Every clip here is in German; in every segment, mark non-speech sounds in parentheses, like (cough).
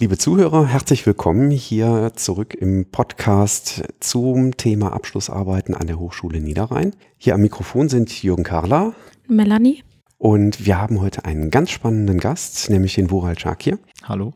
Liebe Zuhörer, herzlich willkommen hier zurück im Podcast zum Thema Abschlussarbeiten an der Hochschule Niederrhein. Hier am Mikrofon sind Jürgen Karla, Melanie und wir haben heute einen ganz spannenden Gast, nämlich den Wural Schakir. Hallo.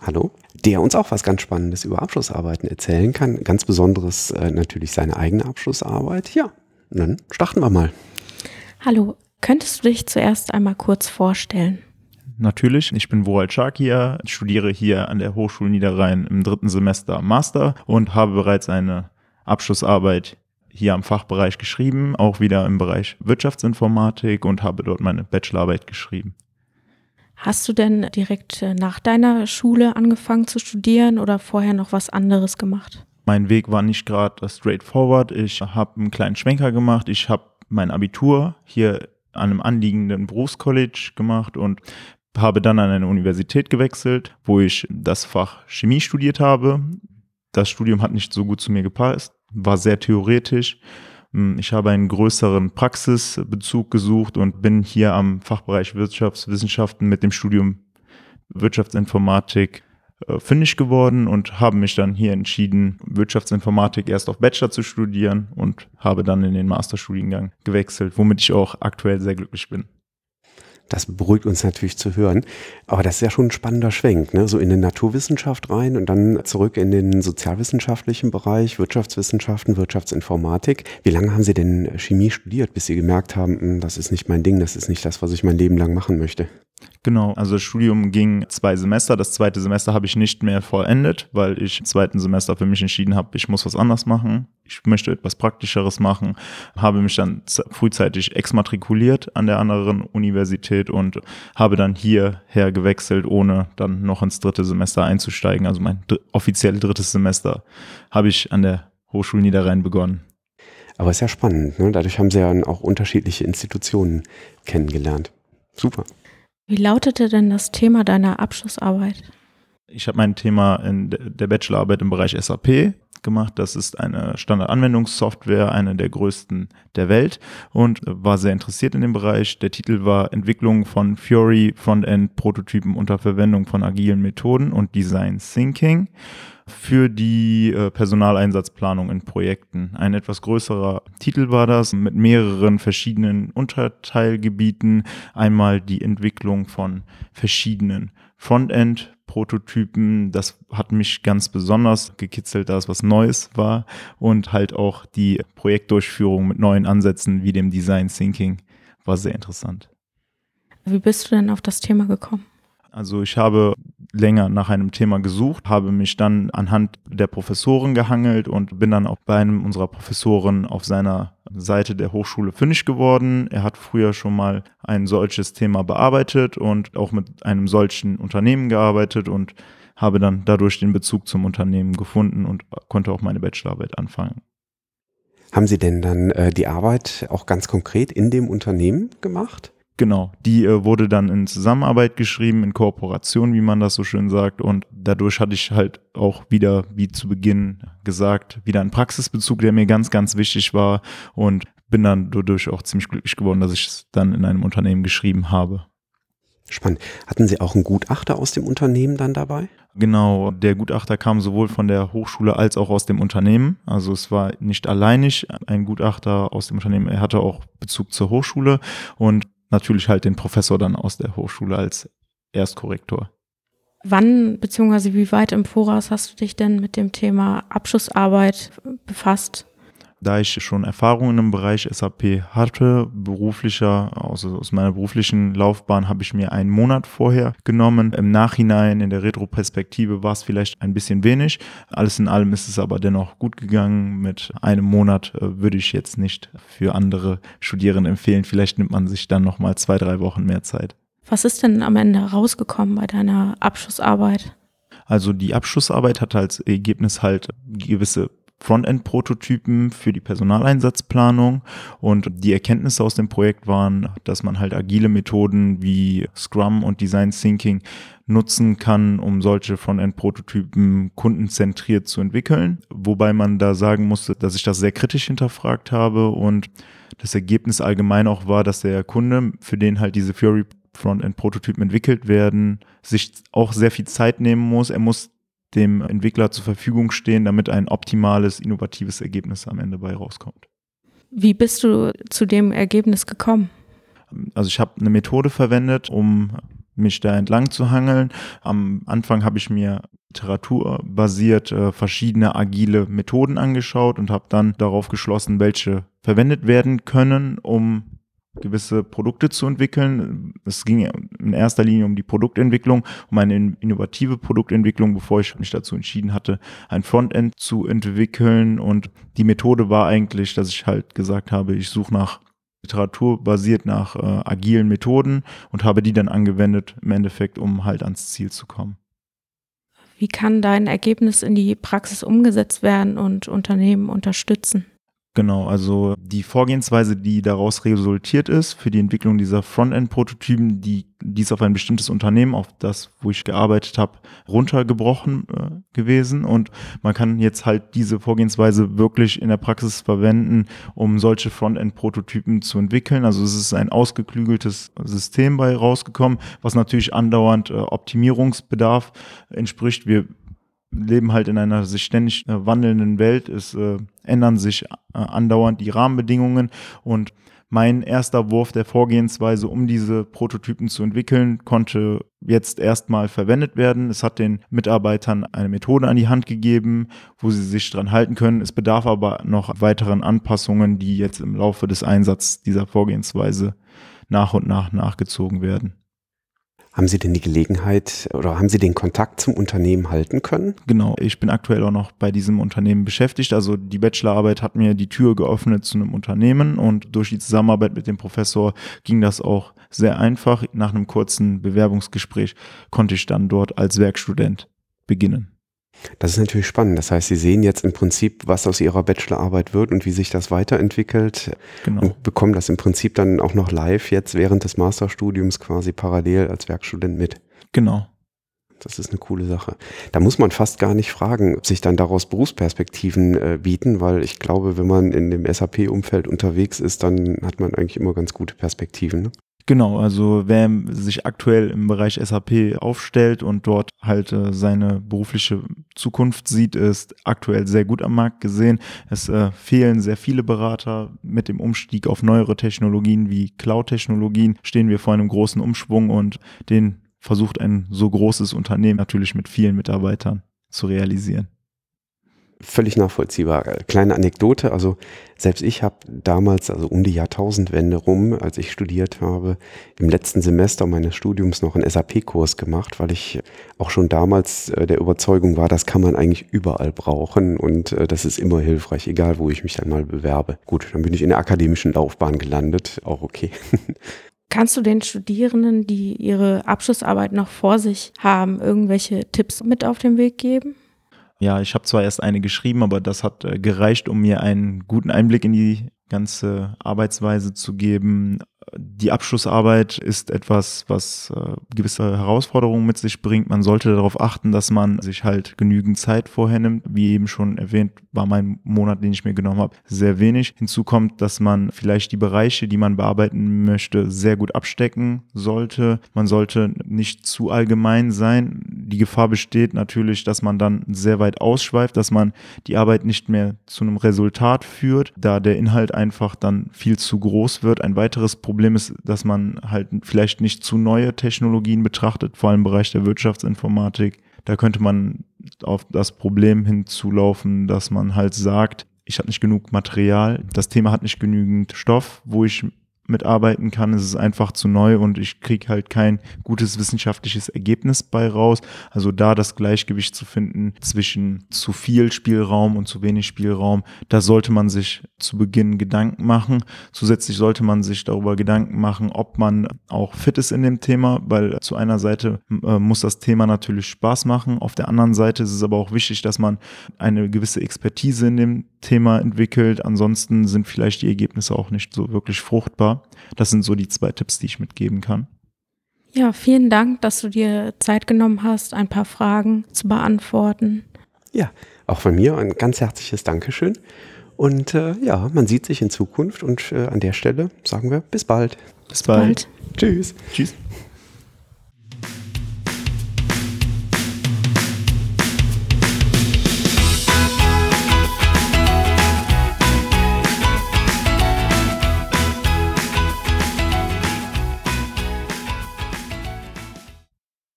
Hallo, der uns auch was ganz Spannendes über Abschlussarbeiten erzählen kann. Ganz besonderes äh, natürlich seine eigene Abschlussarbeit. Ja, dann starten wir mal. Hallo, könntest du dich zuerst einmal kurz vorstellen? Natürlich, ich bin Woral Shakir, studiere hier an der Hochschule Niederrhein im dritten Semester Master und habe bereits eine Abschlussarbeit hier am Fachbereich geschrieben, auch wieder im Bereich Wirtschaftsinformatik und habe dort meine Bachelorarbeit geschrieben. Hast du denn direkt äh, nach deiner Schule angefangen zu studieren oder vorher noch was anderes gemacht? Mein Weg war nicht gerade straightforward. Ich habe einen kleinen Schwenker gemacht. Ich habe mein Abitur hier an einem anliegenden Berufscollege gemacht und habe dann an eine Universität gewechselt, wo ich das Fach Chemie studiert habe. Das Studium hat nicht so gut zu mir gepasst, war sehr theoretisch. Hm, ich habe einen größeren Praxisbezug gesucht und bin hier am Fachbereich Wirtschaftswissenschaften mit dem Studium Wirtschaftsinformatik äh, fündig geworden und habe mich dann hier entschieden, Wirtschaftsinformatik erst auf Bachelor zu studieren und habe dann in den Masterstudiengang gewechselt, womit ich auch aktuell sehr glücklich bin. Das beruhigt uns natürlich zu hören. Aber das ist ja schon ein spannender Schwenk, ne? so in den Naturwissenschaft rein und dann zurück in den sozialwissenschaftlichen Bereich, Wirtschaftswissenschaften, Wirtschaftsinformatik. Wie lange haben Sie denn Chemie studiert, bis Sie gemerkt haben, hm, das ist nicht mein Ding, das ist nicht das, was ich mein Leben lang machen möchte? Genau, also das Studium ging zwei Semester. Das zweite Semester habe ich nicht mehr vollendet, weil ich im zweiten Semester für mich entschieden habe, ich muss was anderes machen. Ich möchte etwas Praktischeres machen. Habe mich dann frühzeitig exmatrikuliert an der anderen Universität und habe dann hierher gewechselt, ohne dann noch ins dritte Semester einzusteigen. Also mein dr offiziell drittes Semester habe ich an der Hochschule Niederrhein begonnen. Aber ist ja spannend. Ne? Dadurch haben Sie ja auch unterschiedliche Institutionen kennengelernt. Super. Wie lautete denn das Thema deiner Abschlussarbeit? Ich habe mein Thema in der Bachelorarbeit im Bereich SAP gemacht. Das ist eine Standardanwendungssoftware, eine der größten der Welt und war sehr interessiert in dem Bereich. Der Titel war Entwicklung von Fury Frontend Prototypen unter Verwendung von agilen Methoden und Design Thinking für die äh, Personaleinsatzplanung in Projekten. Ein etwas größerer Titel war das mit mehreren verschiedenen Unterteilgebieten. Einmal die Entwicklung von verschiedenen Frontend-Prototypen. Das hat mich ganz besonders gekitzelt, da es was Neues war. Und halt auch die Projektdurchführung mit neuen Ansätzen wie dem Design Thinking war sehr interessant. Wie bist du denn auf das Thema gekommen? Also ich habe länger nach einem Thema gesucht, habe mich dann anhand der Professoren gehangelt und bin dann auch bei einem unserer Professoren auf seiner Seite der Hochschule fündig geworden. Er hat früher schon mal ein solches Thema bearbeitet und auch mit einem solchen Unternehmen gearbeitet und habe dann dadurch den Bezug zum Unternehmen gefunden und konnte auch meine Bachelorarbeit anfangen. Haben Sie denn dann äh, die Arbeit auch ganz konkret in dem Unternehmen gemacht? Genau, die äh, wurde dann in Zusammenarbeit geschrieben, in Kooperation, wie man das so schön sagt. Und dadurch hatte ich halt auch wieder, wie zu Beginn gesagt, wieder einen Praxisbezug, der mir ganz, ganz wichtig war. Und bin dann dadurch auch ziemlich glücklich geworden, dass ich es dann in einem Unternehmen geschrieben habe. Spannend. Hatten Sie auch einen Gutachter aus dem Unternehmen dann dabei? Genau, der Gutachter kam sowohl von der Hochschule als auch aus dem Unternehmen. Also es war nicht alleinig ein Gutachter aus dem Unternehmen, er hatte auch Bezug zur Hochschule und natürlich halt den Professor dann aus der Hochschule als Erstkorrektor. Wann bzw. wie weit im Voraus hast du dich denn mit dem Thema Abschlussarbeit befasst? Da ich schon Erfahrungen im Bereich SAP hatte, beruflicher, also aus meiner beruflichen Laufbahn habe ich mir einen Monat vorher genommen. Im Nachhinein, in der Retroperspektive war es vielleicht ein bisschen wenig. Alles in allem ist es aber dennoch gut gegangen. Mit einem Monat äh, würde ich jetzt nicht für andere Studierende empfehlen. Vielleicht nimmt man sich dann nochmal zwei, drei Wochen mehr Zeit. Was ist denn am Ende rausgekommen bei deiner Abschlussarbeit? Also die Abschlussarbeit hat als Ergebnis halt gewisse Frontend-Prototypen für die Personaleinsatzplanung und die Erkenntnisse aus dem Projekt waren, dass man halt agile Methoden wie Scrum und Design Thinking nutzen kann, um solche Frontend-Prototypen kundenzentriert zu entwickeln. Wobei man da sagen musste, dass ich das sehr kritisch hinterfragt habe und das Ergebnis allgemein auch war, dass der Kunde, für den halt diese Fury Frontend-Prototypen entwickelt werden, sich auch sehr viel Zeit nehmen muss. Er muss dem Entwickler zur Verfügung stehen, damit ein optimales, innovatives Ergebnis am Ende bei rauskommt. Wie bist du zu dem Ergebnis gekommen? Also ich habe eine Methode verwendet, um mich da entlang zu hangeln. Am Anfang habe ich mir literaturbasiert äh, verschiedene agile Methoden angeschaut und habe dann darauf geschlossen, welche verwendet werden können, um gewisse Produkte zu entwickeln. Es ging in erster Linie um die Produktentwicklung, um eine innovative Produktentwicklung, bevor ich mich dazu entschieden hatte, ein Frontend zu entwickeln. Und die Methode war eigentlich, dass ich halt gesagt habe, ich suche nach Literatur basiert nach äh, agilen Methoden und habe die dann angewendet im Endeffekt, um halt ans Ziel zu kommen. Wie kann dein Ergebnis in die Praxis umgesetzt werden und Unternehmen unterstützen? Genau, also die Vorgehensweise, die daraus resultiert ist für die Entwicklung dieser Frontend-Prototypen, die dies auf ein bestimmtes Unternehmen, auf das, wo ich gearbeitet habe, runtergebrochen äh, gewesen. Und man kann jetzt halt diese Vorgehensweise wirklich in der Praxis verwenden, um solche Frontend-Prototypen zu entwickeln. Also es ist ein ausgeklügeltes System bei rausgekommen, was natürlich andauernd äh, Optimierungsbedarf entspricht. Wir leben halt in einer sich ständig äh, wandelnden Welt. Es äh, ändern sich äh, andauernd die Rahmenbedingungen und mein erster Wurf der Vorgehensweise, um diese Prototypen zu entwickeln, konnte jetzt erstmal verwendet werden. Es hat den Mitarbeitern eine Methode an die Hand gegeben, wo sie sich dran halten können. Es bedarf aber noch weiteren Anpassungen, die jetzt im Laufe des Einsatzes dieser Vorgehensweise nach und nach nachgezogen werden. Haben Sie denn die Gelegenheit oder haben Sie den Kontakt zum Unternehmen halten können? Genau, ich bin aktuell auch noch bei diesem Unternehmen beschäftigt. Also die Bachelorarbeit hat mir die Tür geöffnet zu einem Unternehmen und durch die Zusammenarbeit mit dem Professor ging das auch sehr einfach. Nach einem kurzen Bewerbungsgespräch konnte ich dann dort als Werkstudent beginnen. Das ist natürlich spannend. Das heißt, Sie sehen jetzt im Prinzip, was aus Ihrer Bachelorarbeit wird und wie sich das weiterentwickelt genau. und bekommen das im Prinzip dann auch noch live jetzt während des Masterstudiums quasi parallel als Werkstudent mit. Genau. Das ist eine coole Sache. Da muss man fast gar nicht fragen, ob sich dann daraus Berufsperspektiven äh, bieten, weil ich glaube, wenn man in dem SAP-Umfeld unterwegs ist, dann hat man eigentlich immer ganz gute Perspektiven. Ne? Genau, also wer sich aktuell im Bereich SAP aufstellt und dort halt äh, seine berufliche Zukunft sieht, ist aktuell sehr gut am Markt gesehen. Es äh, fehlen sehr viele Berater. Mit dem Umstieg auf neuere Technologien wie Cloud-Technologien stehen wir vor einem großen Umschwung und den versucht ein so großes Unternehmen natürlich mit vielen Mitarbeitern zu realisieren völlig nachvollziehbar. Kleine Anekdote, also selbst ich habe damals, also um die Jahrtausendwende rum, als ich studiert habe, im letzten Semester meines Studiums noch einen SAP-Kurs gemacht, weil ich auch schon damals äh, der Überzeugung war, das kann man eigentlich überall brauchen und äh, das ist immer hilfreich, egal wo ich mich dann mal bewerbe. Gut, dann bin ich in der akademischen Laufbahn gelandet, auch okay. (laughs) Kannst du den Studierenden, die ihre Abschlussarbeit noch vor sich haben, irgendwelche Tipps mit auf den Weg geben? Ja, ich habe zwar erst eine geschrieben, aber das hat äh, gereicht, um mir einen guten Einblick in die ganze Arbeitsweise zu geben. Die Abschlussarbeit ist etwas, was äh, gewisse Herausforderungen mit sich bringt. Man sollte darauf achten, dass man sich halt genügend Zeit vorher nimmt. Wie eben schon erwähnt, war mein Monat, den ich mir genommen habe, sehr wenig. Hinzu kommt, dass man vielleicht die Bereiche, die man bearbeiten möchte, sehr gut abstecken sollte. Man sollte nicht zu allgemein sein. Die Gefahr besteht natürlich, dass man dann sehr weit ausschweift, dass man die Arbeit nicht mehr zu einem Resultat führt, da der Inhalt einfach dann viel zu groß wird. Ein weiteres Problem ist, dass man halt vielleicht nicht zu neue Technologien betrachtet, vor allem im Bereich der Wirtschaftsinformatik. Da könnte man auf das Problem hinzulaufen, dass man halt sagt, ich habe nicht genug Material, das Thema hat nicht genügend Stoff, wo ich mitarbeiten kann. Es ist einfach zu neu und ich kriege halt kein gutes wissenschaftliches Ergebnis bei raus. Also da das Gleichgewicht zu finden zwischen zu viel Spielraum und zu wenig Spielraum, da sollte man sich zu Beginn Gedanken machen. Zusätzlich sollte man sich darüber Gedanken machen, ob man auch fit ist in dem Thema, weil zu einer Seite äh, muss das Thema natürlich Spaß machen. Auf der anderen Seite ist es aber auch wichtig, dass man eine gewisse Expertise in dem Thema entwickelt. Ansonsten sind vielleicht die Ergebnisse auch nicht so wirklich fruchtbar. Das sind so die zwei Tipps, die ich mitgeben kann. Ja, vielen Dank, dass du dir Zeit genommen hast, ein paar Fragen zu beantworten. Ja, auch von mir ein ganz herzliches Dankeschön. Und äh, ja, man sieht sich in Zukunft und äh, an der Stelle sagen wir bis bald. Bis bald. bald. Tschüss. Tschüss.